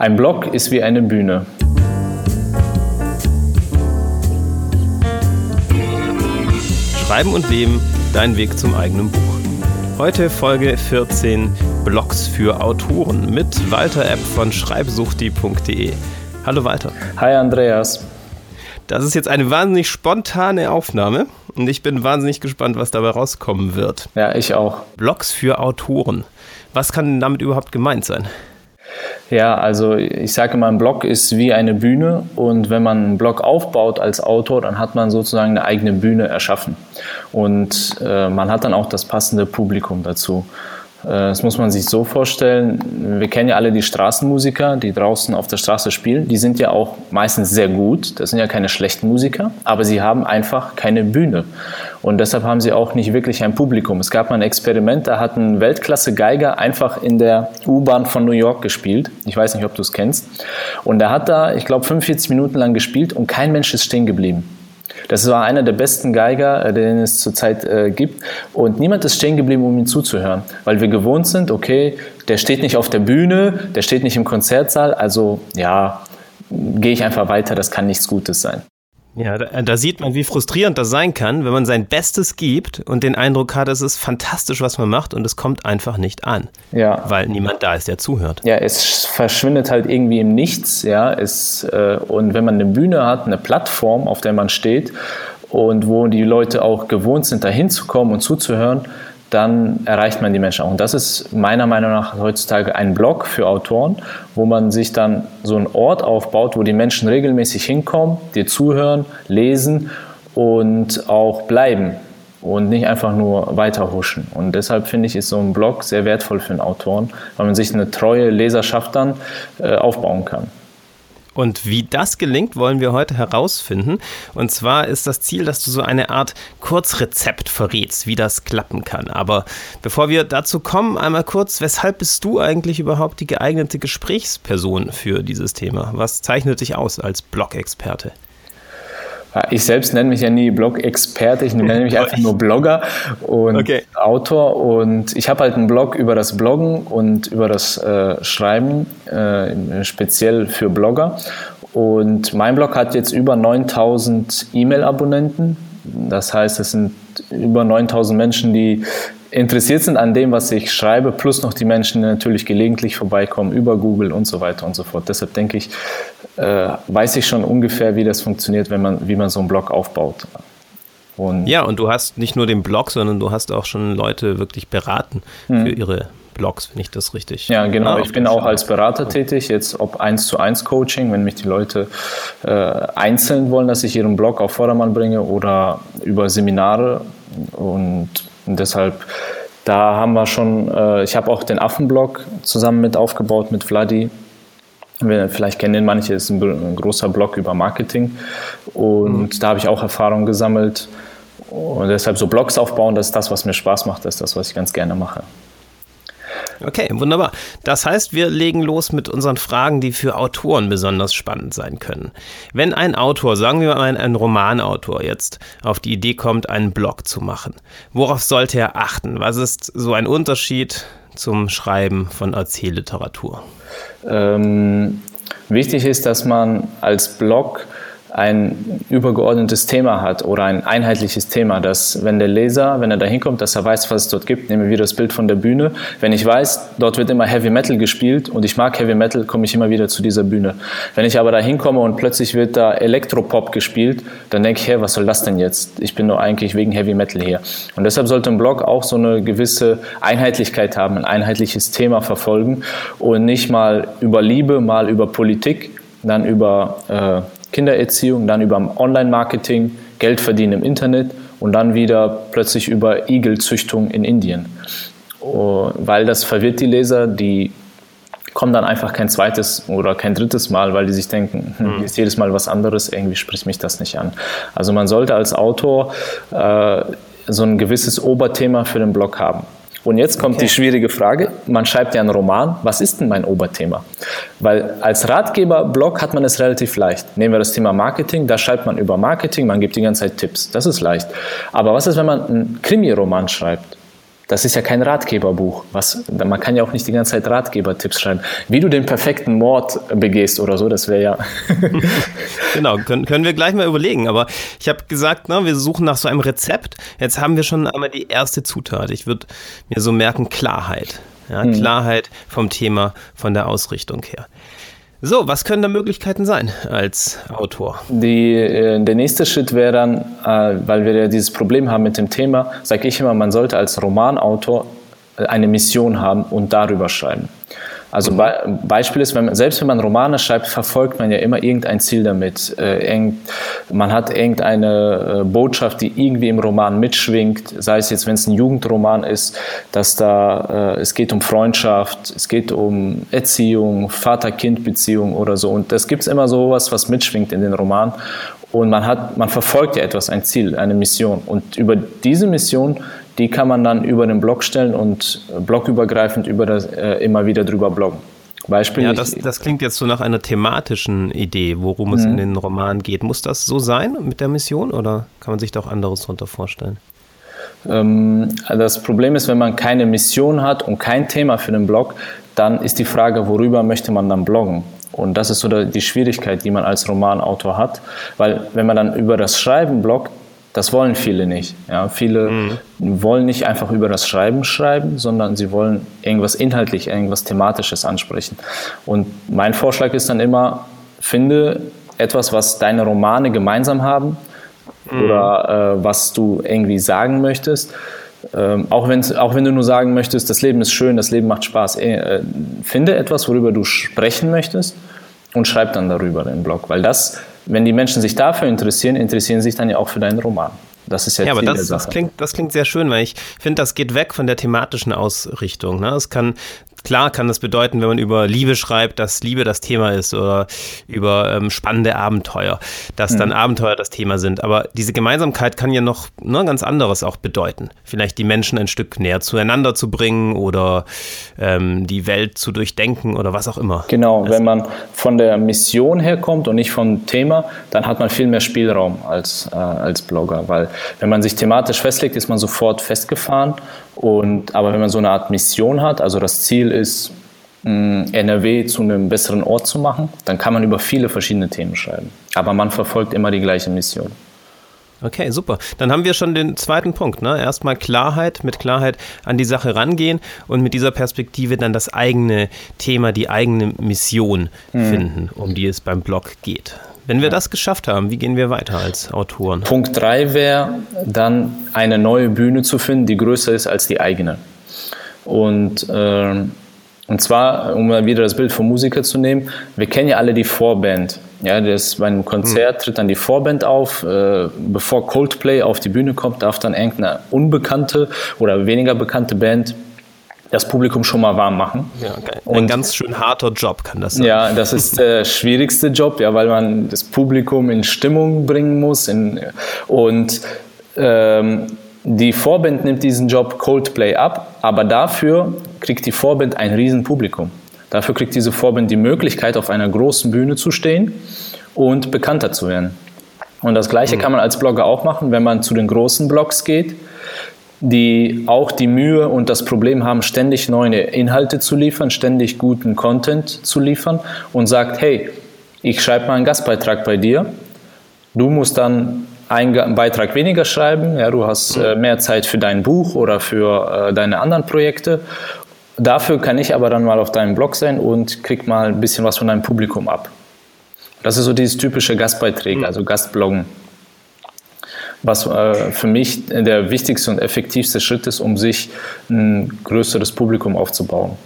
Ein Blog ist wie eine Bühne. Schreiben und Leben, dein Weg zum eigenen Buch. Heute Folge 14 Blogs für Autoren mit Walter App von schreibsuchti.de. Hallo Walter. Hi Andreas. Das ist jetzt eine wahnsinnig spontane Aufnahme und ich bin wahnsinnig gespannt, was dabei rauskommen wird. Ja, ich auch. Blogs für Autoren. Was kann denn damit überhaupt gemeint sein? Ja, also ich sage immer, ein Blog ist wie eine Bühne und wenn man einen Blog aufbaut als Autor, dann hat man sozusagen eine eigene Bühne erschaffen und äh, man hat dann auch das passende Publikum dazu. Äh, das muss man sich so vorstellen. Wir kennen ja alle die Straßenmusiker, die draußen auf der Straße spielen. Die sind ja auch meistens sehr gut. Das sind ja keine schlechten Musiker, aber sie haben einfach keine Bühne. Und deshalb haben sie auch nicht wirklich ein Publikum. Es gab mal ein Experiment, da hat ein Weltklasse-Geiger einfach in der U-Bahn von New York gespielt. Ich weiß nicht, ob du es kennst. Und er hat da, ich glaube, 45 Minuten lang gespielt und kein Mensch ist stehen geblieben. Das war einer der besten Geiger, äh, den es zurzeit äh, gibt. Und niemand ist stehen geblieben, um ihm zuzuhören. Weil wir gewohnt sind, okay, der steht nicht auf der Bühne, der steht nicht im Konzertsaal, also ja, gehe ich einfach weiter, das kann nichts Gutes sein. Ja, da, da, sieht man, wie frustrierend das sein kann, wenn man sein Bestes gibt und den Eindruck hat, es ist fantastisch, was man macht und es kommt einfach nicht an. Ja. Weil niemand da ist, der zuhört. Ja, es verschwindet halt irgendwie im Nichts, ja. Es, äh, und wenn man eine Bühne hat, eine Plattform, auf der man steht und wo die Leute auch gewohnt sind, da hinzukommen und zuzuhören, dann erreicht man die Menschen auch. Und das ist meiner Meinung nach heutzutage ein Blog für Autoren, wo man sich dann so einen Ort aufbaut, wo die Menschen regelmäßig hinkommen, dir zuhören, lesen und auch bleiben und nicht einfach nur weiterhuschen. Und deshalb finde ich, ist so ein Blog sehr wertvoll für einen Autoren, weil man sich eine treue Leserschaft dann äh, aufbauen kann. Und wie das gelingt, wollen wir heute herausfinden. Und zwar ist das Ziel, dass du so eine Art Kurzrezept verrätst, wie das klappen kann. Aber bevor wir dazu kommen, einmal kurz, weshalb bist du eigentlich überhaupt die geeignete Gesprächsperson für dieses Thema? Was zeichnet dich aus als Blog-Experte? Ich selbst nenne mich ja nie Blog-Experte, ich nenne mich einfach nur Blogger und okay. Autor. Und ich habe halt einen Blog über das Bloggen und über das äh, Schreiben, äh, speziell für Blogger. Und mein Blog hat jetzt über 9000 E-Mail-Abonnenten. Das heißt, es sind über 9000 Menschen, die interessiert sind an dem, was ich schreibe, plus noch die Menschen, die natürlich gelegentlich vorbeikommen über Google und so weiter und so fort. Deshalb denke ich, äh, weiß ich schon ungefähr, wie das funktioniert, wenn man, wie man so einen Blog aufbaut. Und ja, und du hast nicht nur den Blog, sondern du hast auch schon Leute wirklich beraten mhm. für ihre Blogs, wenn ich das richtig. Ja, genau. ich bin auch als Berater tätig, jetzt ob eins zu eins Coaching, wenn mich die Leute äh, einzeln wollen, dass ich ihren Blog auf Vordermann bringe oder über Seminare und und deshalb, da haben wir schon, äh, ich habe auch den Affenblog zusammen mit aufgebaut mit Vladi. Vielleicht kennen den manche, ist ein, ein großer Blog über Marketing. Und mhm. da habe ich auch Erfahrung gesammelt. Und deshalb so Blogs aufbauen, das ist das, was mir Spaß macht, das ist das, was ich ganz gerne mache. Okay, wunderbar. Das heißt, wir legen los mit unseren Fragen, die für Autoren besonders spannend sein können. Wenn ein Autor, sagen wir mal ein Romanautor jetzt, auf die Idee kommt, einen Blog zu machen, worauf sollte er achten? Was ist so ein Unterschied zum Schreiben von Erzählliteratur? Ähm, wichtig ist, dass man als Blog ein übergeordnetes Thema hat oder ein einheitliches Thema, dass wenn der Leser, wenn er da hinkommt, dass er weiß, was es dort gibt. Nehmen wir wieder das Bild von der Bühne. Wenn ich weiß, dort wird immer Heavy Metal gespielt und ich mag Heavy Metal, komme ich immer wieder zu dieser Bühne. Wenn ich aber da hinkomme und plötzlich wird da Elektropop gespielt, dann denke ich, hey, was soll das denn jetzt? Ich bin nur eigentlich wegen Heavy Metal hier. Und deshalb sollte ein Blog auch so eine gewisse Einheitlichkeit haben, ein einheitliches Thema verfolgen und nicht mal über Liebe, mal über Politik, dann über äh, Kindererziehung, dann über Online-Marketing, Geld verdienen im Internet und dann wieder plötzlich über Igelzüchtung in Indien. Weil das verwirrt die Leser, die kommen dann einfach kein zweites oder kein drittes Mal, weil die sich denken, hm, mhm. ist jedes Mal was anderes, irgendwie spricht mich das nicht an. Also man sollte als Autor äh, so ein gewisses Oberthema für den Blog haben. Und jetzt kommt okay. die schwierige Frage. Man schreibt ja einen Roman. Was ist denn mein Oberthema? Weil als Ratgeber-Blog hat man es relativ leicht. Nehmen wir das Thema Marketing. Da schreibt man über Marketing. Man gibt die ganze Zeit Tipps. Das ist leicht. Aber was ist, wenn man einen Krimi-Roman schreibt? Das ist ja kein Ratgeberbuch. Was, man kann ja auch nicht die ganze Zeit Ratgebertipps schreiben. Wie du den perfekten Mord begehst oder so, das wäre ja. genau, können, können wir gleich mal überlegen. Aber ich habe gesagt, ne, wir suchen nach so einem Rezept. Jetzt haben wir schon einmal die erste Zutat. Ich würde mir so merken, Klarheit. Ja, hm. Klarheit vom Thema, von der Ausrichtung her. So, was können da Möglichkeiten sein als Autor? Die, äh, der nächste Schritt wäre dann, äh, weil wir ja dieses Problem haben mit dem Thema, sage ich immer, man sollte als Romanautor äh, eine Mission haben und darüber schreiben. Also Be Beispiel ist, wenn man, selbst wenn man Romane schreibt, verfolgt man ja immer irgendein Ziel damit. Äh, man hat irgendeine äh, Botschaft, die irgendwie im Roman mitschwingt, sei es jetzt, wenn es ein Jugendroman ist, dass da äh, es geht um Freundschaft, es geht um Erziehung, Vater-Kind-Beziehung oder so. Und das gibt es immer sowas, was mitschwingt in den Roman. Und man hat, man verfolgt ja etwas, ein Ziel, eine Mission. Und über diese Mission die kann man dann über den Blog stellen und blogübergreifend über das, äh, immer wieder drüber bloggen. Beispiel. Ja, das, das, klingt jetzt so nach einer thematischen Idee, worum es mhm. in den Roman geht. Muss das so sein mit der Mission oder kann man sich da auch anderes darunter vorstellen? Ähm, das Problem ist, wenn man keine Mission hat und kein Thema für den Blog, dann ist die Frage, worüber möchte man dann bloggen? Und das ist so die Schwierigkeit, die man als Romanautor hat, weil wenn man dann über das Schreiben bloggt, das wollen viele nicht. Ja, viele mhm. wollen nicht einfach über das Schreiben schreiben, sondern sie wollen irgendwas inhaltlich, irgendwas thematisches ansprechen. Und mein Vorschlag ist dann immer, finde etwas, was deine Romane gemeinsam haben mhm. oder äh, was du irgendwie sagen möchtest. Ähm, auch, auch wenn du nur sagen möchtest, das Leben ist schön, das Leben macht Spaß. Äh, finde etwas, worüber du sprechen möchtest und schreib dann darüber den Blog, weil das wenn die Menschen sich dafür interessieren, interessieren sich dann ja auch für deinen Roman. Das ist ja, ja aber das, das, klingt, das klingt sehr schön, weil ich finde, das geht weg von der thematischen Ausrichtung. Ne? Es kann Klar kann das bedeuten, wenn man über Liebe schreibt, dass Liebe das Thema ist oder über ähm, spannende Abenteuer, dass mhm. dann Abenteuer das Thema sind. Aber diese Gemeinsamkeit kann ja noch ne, ganz anderes auch bedeuten. Vielleicht die Menschen ein Stück näher zueinander zu bringen oder ähm, die Welt zu durchdenken oder was auch immer. Genau, also, wenn man von der Mission herkommt und nicht vom Thema, dann hat man viel mehr Spielraum als, äh, als Blogger. Weil wenn man sich thematisch festlegt, ist man sofort festgefahren und, aber wenn man so eine Art Mission hat, also das Ziel ist, NRW zu einem besseren Ort zu machen, dann kann man über viele verschiedene Themen schreiben. Aber man verfolgt immer die gleiche Mission. Okay, super. Dann haben wir schon den zweiten Punkt. Ne? Erstmal Klarheit, mit Klarheit an die Sache rangehen und mit dieser Perspektive dann das eigene Thema, die eigene Mission hm. finden, um die es beim Blog geht. Wenn wir das geschafft haben, wie gehen wir weiter als Autoren? Punkt 3 wäre dann eine neue Bühne zu finden, die größer ist als die eigene. Und, äh, und zwar, um mal wieder das Bild vom Musiker zu nehmen, wir kennen ja alle die Vorband. Ja, das, bei einem Konzert hm. tritt dann die Vorband auf. Äh, bevor Coldplay auf die Bühne kommt, darf dann irgendeine unbekannte oder weniger bekannte Band das Publikum schon mal warm machen. Ja, okay. Ein ganz schön harter Job kann das sein. Ja, das ist der schwierigste Job, ja, weil man das Publikum in Stimmung bringen muss. In, und ähm, die Vorband nimmt diesen Job Coldplay ab, aber dafür kriegt die Vorband ein Riesenpublikum. Dafür kriegt diese Vorband die Möglichkeit, auf einer großen Bühne zu stehen und bekannter zu werden. Und das Gleiche mhm. kann man als Blogger auch machen, wenn man zu den großen Blogs geht die auch die Mühe und das Problem haben, ständig neue Inhalte zu liefern, ständig guten Content zu liefern und sagt, hey, ich schreibe mal einen Gastbeitrag bei dir. Du musst dann einen Beitrag weniger schreiben, ja, du hast äh, mehr Zeit für dein Buch oder für äh, deine anderen Projekte. Dafür kann ich aber dann mal auf deinem Blog sein und krieg mal ein bisschen was von deinem Publikum ab. Das ist so dieses typische Gastbeiträge, mhm. also Gastbloggen was äh, für mich der wichtigste und effektivste Schritt ist, um sich ein größeres Publikum aufzubauen.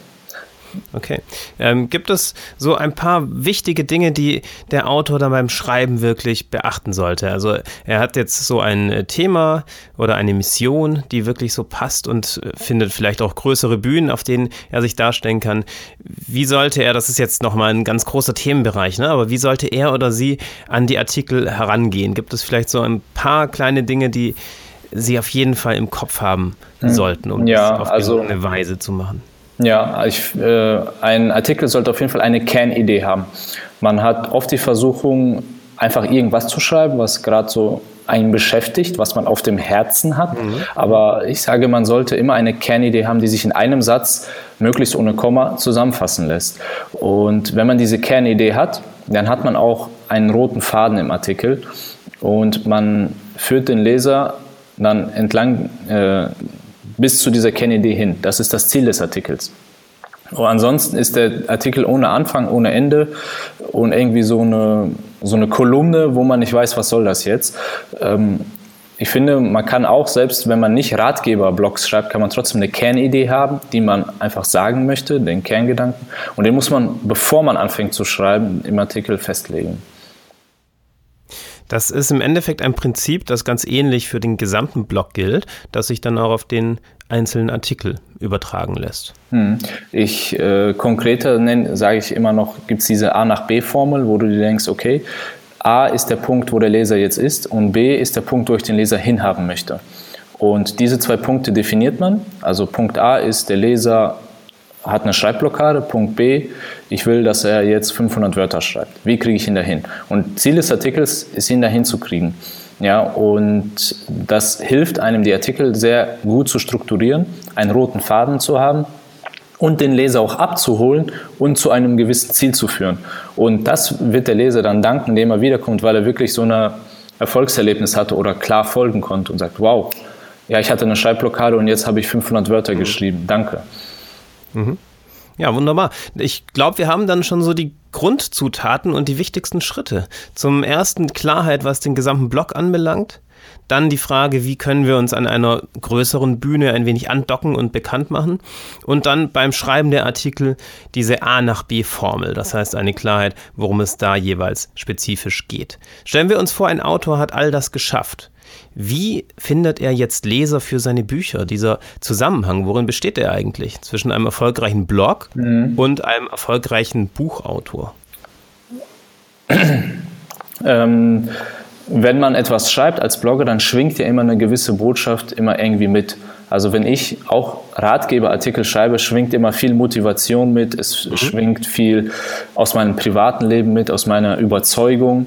Okay. Ähm, gibt es so ein paar wichtige Dinge, die der Autor dann beim Schreiben wirklich beachten sollte? Also er hat jetzt so ein äh, Thema oder eine Mission, die wirklich so passt und äh, findet vielleicht auch größere Bühnen, auf denen er sich darstellen kann. Wie sollte er, das ist jetzt nochmal ein ganz großer Themenbereich, ne? aber wie sollte er oder sie an die Artikel herangehen? Gibt es vielleicht so ein paar kleine Dinge, die Sie auf jeden Fall im Kopf haben hm. sollten, um ja, das auf also, eine Weise zu machen? Ja, ich, äh, ein Artikel sollte auf jeden Fall eine Kernidee haben. Man hat oft die Versuchung, einfach irgendwas zu schreiben, was gerade so einen beschäftigt, was man auf dem Herzen hat. Mhm. Aber ich sage, man sollte immer eine Kernidee haben, die sich in einem Satz, möglichst ohne Komma, zusammenfassen lässt. Und wenn man diese Kernidee hat, dann hat man auch einen roten Faden im Artikel und man führt den Leser dann entlang äh, bis zu dieser Kernidee hin. Das ist das Ziel des Artikels. Und ansonsten ist der Artikel ohne Anfang, ohne Ende und irgendwie so eine, so eine Kolumne, wo man nicht weiß, was soll das jetzt. Ähm, ich finde, man kann auch, selbst wenn man nicht Ratgeber-Blogs schreibt, kann man trotzdem eine Kernidee haben, die man einfach sagen möchte, den Kerngedanken. Und den muss man, bevor man anfängt zu schreiben, im Artikel festlegen. Das ist im Endeffekt ein Prinzip, das ganz ähnlich für den gesamten Blog gilt, das sich dann auch auf den einzelnen Artikel übertragen lässt. Hm. Ich äh, konkreter sage ich immer noch, gibt es diese A nach B-Formel, wo du dir denkst, okay, A ist der Punkt, wo der Leser jetzt ist und B ist der Punkt, wo ich den Leser hinhaben möchte. Und diese zwei Punkte definiert man. Also Punkt A ist, der Leser hat eine Schreibblockade. Punkt B, ich will, dass er jetzt 500 Wörter schreibt. Wie kriege ich ihn dahin? Und Ziel des Artikels ist, ihn dahin zu kriegen. Ja, und das hilft einem, die Artikel sehr gut zu strukturieren, einen roten Faden zu haben und den Leser auch abzuholen und zu einem gewissen Ziel zu führen. Und das wird der Leser dann danken, indem er wiederkommt, weil er wirklich so ein Erfolgserlebnis hatte oder klar folgen konnte und sagt, wow, ja, ich hatte eine Schreibblockade und jetzt habe ich 500 Wörter geschrieben. Danke. Mhm. Ja, wunderbar. Ich glaube, wir haben dann schon so die Grundzutaten und die wichtigsten Schritte. Zum ersten Klarheit, was den gesamten Blog anbelangt. Dann die Frage, wie können wir uns an einer größeren Bühne ein wenig andocken und bekannt machen. Und dann beim Schreiben der Artikel diese A nach B Formel. Das heißt eine Klarheit, worum es da jeweils spezifisch geht. Stellen wir uns vor, ein Autor hat all das geschafft. Wie findet er jetzt Leser für seine Bücher? Dieser Zusammenhang, worin besteht er eigentlich zwischen einem erfolgreichen Blog mhm. und einem erfolgreichen Buchautor? ähm, wenn man etwas schreibt als Blogger, dann schwingt ja immer eine gewisse Botschaft immer irgendwie mit. Also wenn ich auch Ratgeberartikel schreibe, schwingt immer viel Motivation mit, es mhm. schwingt viel aus meinem privaten Leben mit, aus meiner Überzeugung.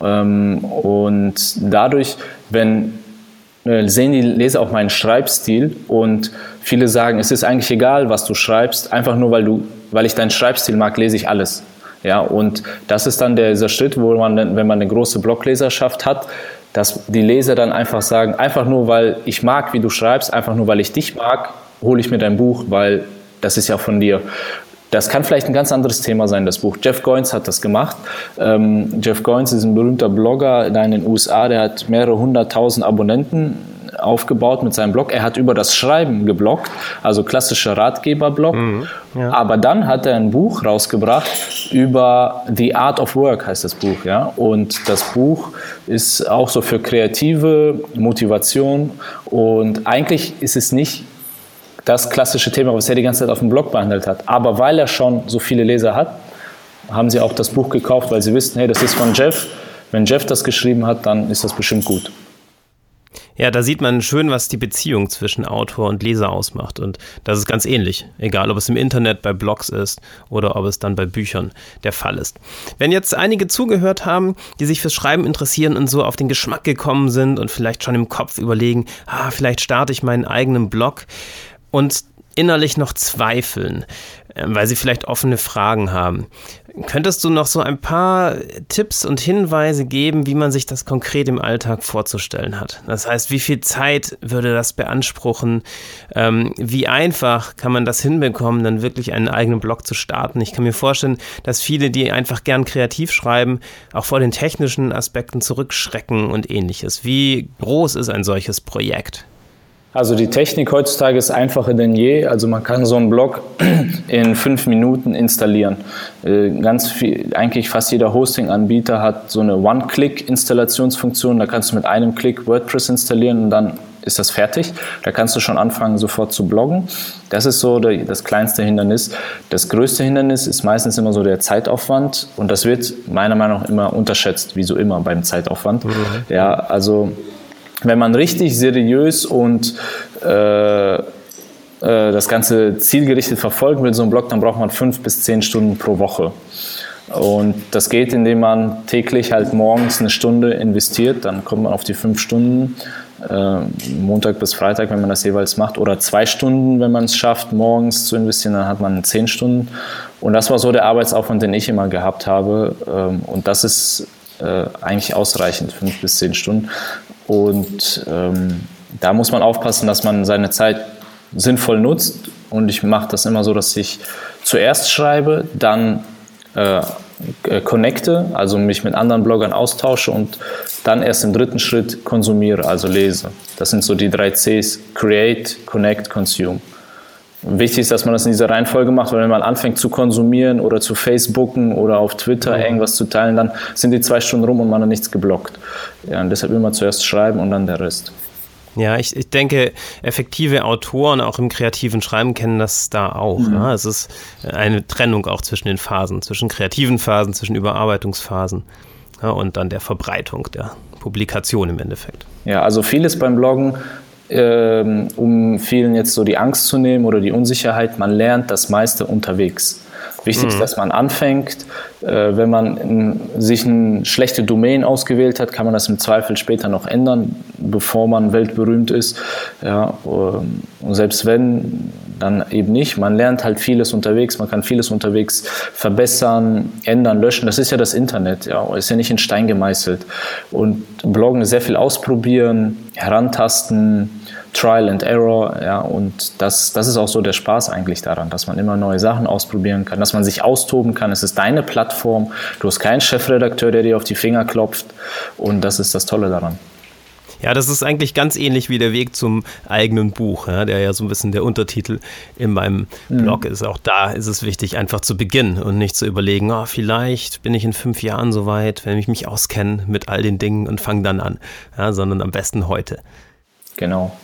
Ähm, und dadurch, wenn äh, sehen die Leser auch meinen Schreibstil und viele sagen, es ist eigentlich egal, was du schreibst, einfach nur weil du, weil ich deinen Schreibstil mag, lese ich alles. Ja, und das ist dann der, dieser Schritt, wo man, wenn man eine große Blogleserschaft hat, dass die Leser dann einfach sagen, einfach nur weil ich mag, wie du schreibst, einfach nur weil ich dich mag, hole ich mir dein Buch, weil das ist ja von dir. Das kann vielleicht ein ganz anderes Thema sein, das Buch. Jeff Goins hat das gemacht. Ähm, Jeff Goins ist ein berühmter Blogger da in den USA, der hat mehrere hunderttausend Abonnenten aufgebaut mit seinem Blog. Er hat über das Schreiben gebloggt, also klassischer Ratgeberblog. Mhm, ja. Aber dann hat er ein Buch rausgebracht über The Art of Work, heißt das Buch. Ja? Und das Buch ist auch so für kreative Motivation. Und eigentlich ist es nicht das klassische Thema, was er die ganze Zeit auf dem Blog behandelt hat. Aber weil er schon so viele Leser hat, haben sie auch das Buch gekauft, weil sie wissen, hey, das ist von Jeff. Wenn Jeff das geschrieben hat, dann ist das bestimmt gut. Ja, da sieht man schön, was die Beziehung zwischen Autor und Leser ausmacht. Und das ist ganz ähnlich, egal ob es im Internet, bei Blogs ist oder ob es dann bei Büchern der Fall ist. Wenn jetzt einige zugehört haben, die sich fürs Schreiben interessieren und so auf den Geschmack gekommen sind und vielleicht schon im Kopf überlegen, ah, vielleicht starte ich meinen eigenen Blog, und innerlich noch zweifeln, ähm, weil sie vielleicht offene Fragen haben. Könntest du noch so ein paar Tipps und Hinweise geben, wie man sich das konkret im Alltag vorzustellen hat? Das heißt, wie viel Zeit würde das beanspruchen? Ähm, wie einfach kann man das hinbekommen, dann wirklich einen eigenen Blog zu starten? Ich kann mir vorstellen, dass viele, die einfach gern kreativ schreiben, auch vor den technischen Aspekten zurückschrecken und ähnliches. Wie groß ist ein solches Projekt? Also die Technik heutzutage ist einfacher denn je. Also man kann so einen Blog in fünf Minuten installieren. Äh, ganz viel, eigentlich fast jeder Hosting-Anbieter hat so eine One-Click-Installationsfunktion. Da kannst du mit einem Klick WordPress installieren und dann ist das fertig. Da kannst du schon anfangen, sofort zu bloggen. Das ist so das kleinste Hindernis. Das größte Hindernis ist meistens immer so der Zeitaufwand und das wird meiner Meinung nach immer unterschätzt, wie so immer beim Zeitaufwand. Mhm. Ja, also wenn man richtig seriös und äh, äh, das Ganze zielgerichtet verfolgen will, so einen Blog, dann braucht man fünf bis zehn Stunden pro Woche. Und das geht, indem man täglich halt morgens eine Stunde investiert, dann kommt man auf die fünf Stunden, äh, Montag bis Freitag, wenn man das jeweils macht, oder zwei Stunden, wenn man es schafft, morgens zu investieren, dann hat man zehn Stunden. Und das war so der Arbeitsaufwand, den ich immer gehabt habe. Ähm, und das ist äh, eigentlich ausreichend, fünf bis zehn Stunden. Und ähm, da muss man aufpassen, dass man seine Zeit sinnvoll nutzt. Und ich mache das immer so, dass ich zuerst schreibe, dann äh, äh, connecte, also mich mit anderen Bloggern austausche und dann erst im dritten Schritt konsumiere, also lese. Das sind so die drei Cs, Create, Connect, Consume. Wichtig ist, dass man das in dieser Reihenfolge macht, weil wenn man anfängt zu konsumieren oder zu Facebooken oder auf Twitter irgendwas zu teilen, dann sind die zwei Stunden rum und man hat nichts geblockt. Ja, und deshalb immer zuerst schreiben und dann der Rest. Ja, ich, ich denke, effektive Autoren auch im kreativen Schreiben kennen das da auch. Mhm. Ja. Es ist eine Trennung auch zwischen den Phasen, zwischen kreativen Phasen, zwischen Überarbeitungsphasen ja, und dann der Verbreitung der Publikation im Endeffekt. Ja, also vieles beim Bloggen, ähm, um vielen jetzt so die Angst zu nehmen oder die Unsicherheit, man lernt das meiste unterwegs. Wichtig ist, mhm. dass man anfängt. Äh, wenn man in, sich eine schlechte Domain ausgewählt hat, kann man das im Zweifel später noch ändern, bevor man weltberühmt ist. Ja, ähm, und selbst wenn, dann eben nicht. Man lernt halt vieles unterwegs, man kann vieles unterwegs verbessern, ändern, löschen. Das ist ja das Internet, ja, ist ja nicht in Stein gemeißelt. Und Bloggen sehr viel ausprobieren, herantasten, Trial and Error, ja, und das, das ist auch so der Spaß eigentlich daran, dass man immer neue Sachen ausprobieren kann, dass man sich austoben kann. Es ist deine Plattform, du hast keinen Chefredakteur, der dir auf die Finger klopft und das ist das Tolle daran. Ja, das ist eigentlich ganz ähnlich wie der Weg zum eigenen Buch, ja, der ja so ein bisschen der Untertitel in meinem mhm. Blog ist. Auch da ist es wichtig, einfach zu beginnen und nicht zu überlegen, oh, vielleicht bin ich in fünf Jahren soweit, wenn ich mich auskenne mit all den Dingen und fange dann an, ja, sondern am besten heute. Genau.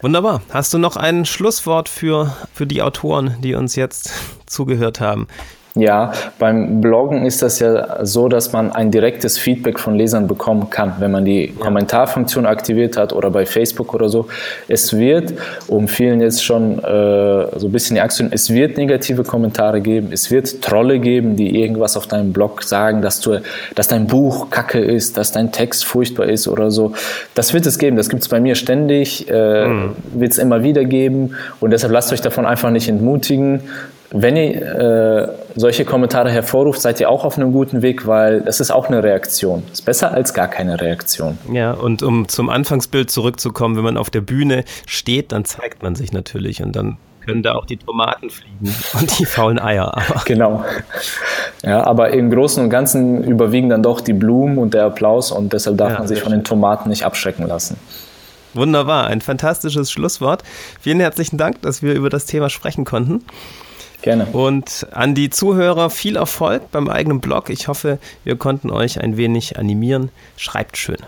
Wunderbar. Hast du noch ein Schlusswort für, für die Autoren, die uns jetzt zugehört haben? Ja, beim Bloggen ist das ja so, dass man ein direktes Feedback von Lesern bekommen kann, wenn man die ja. Kommentarfunktion aktiviert hat oder bei Facebook oder so. Es wird, um vielen jetzt schon äh, so ein bisschen die Aktion, es wird negative Kommentare geben, es wird Trolle geben, die irgendwas auf deinem Blog sagen, dass, du, dass dein Buch kacke ist, dass dein Text furchtbar ist oder so. Das wird es geben, das gibt es bei mir ständig, äh, mhm. wird es immer wieder geben und deshalb lasst euch davon einfach nicht entmutigen wenn ihr äh, solche Kommentare hervorruft, seid ihr auch auf einem guten Weg, weil das ist auch eine Reaktion. Ist besser als gar keine Reaktion. Ja, und um zum Anfangsbild zurückzukommen, wenn man auf der Bühne steht, dann zeigt man sich natürlich und dann können da auch die Tomaten fliegen und die faulen Eier. Aber. Genau. Ja, aber im Großen und Ganzen überwiegen dann doch die Blumen und der Applaus und deshalb darf ja, man sich von den Tomaten nicht abschrecken lassen. Wunderbar, ein fantastisches Schlusswort. Vielen herzlichen Dank, dass wir über das Thema sprechen konnten. Gerne. Und an die Zuhörer viel Erfolg beim eigenen Blog. Ich hoffe, wir konnten euch ein wenig animieren. Schreibt schön.